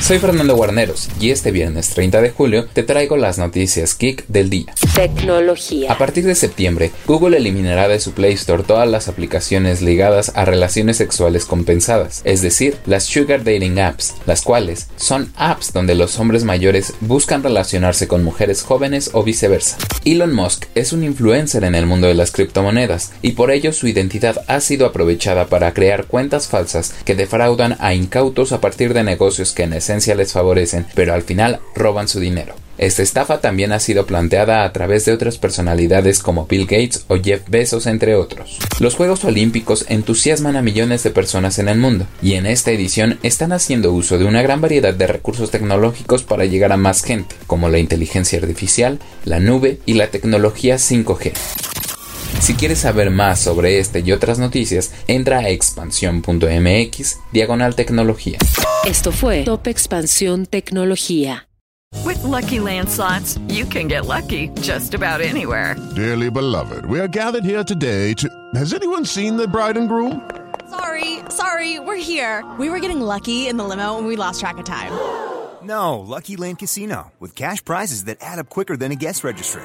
Soy Fernando Guarneros y este viernes 30 de julio te traigo las noticias geek del día. Tecnología. A partir de septiembre, Google eliminará de su Play Store todas las aplicaciones ligadas a relaciones sexuales compensadas, es decir, las Sugar Dating Apps, las cuales son apps donde los hombres mayores buscan relacionarse con mujeres jóvenes o viceversa. Elon Musk es un influencer en el mundo de las criptomonedas y por ello su identidad ha sido aprovechada para crear cuentas falsas que defraudan a incautos a partir de negocios que necesitan les favorecen, pero al final roban su dinero. Esta estafa también ha sido planteada a través de otras personalidades como Bill Gates o Jeff Bezos entre otros. Los Juegos Olímpicos entusiasman a millones de personas en el mundo, y en esta edición están haciendo uso de una gran variedad de recursos tecnológicos para llegar a más gente, como la inteligencia artificial, la nube y la tecnología 5G. Si quieres saber más sobre este y otras noticias, entra a expansión.mx diagonal tecnología. Esto fue Top Expansión Tecnología. With lucky landslots, you can get lucky just about anywhere. Dearly beloved, we are gathered here today to. Has anyone seen the bride and groom? Sorry, sorry, we're here. We were getting lucky in the limo and we lost track of time. No, Lucky Land Casino, with cash prizes that add up quicker than a guest registry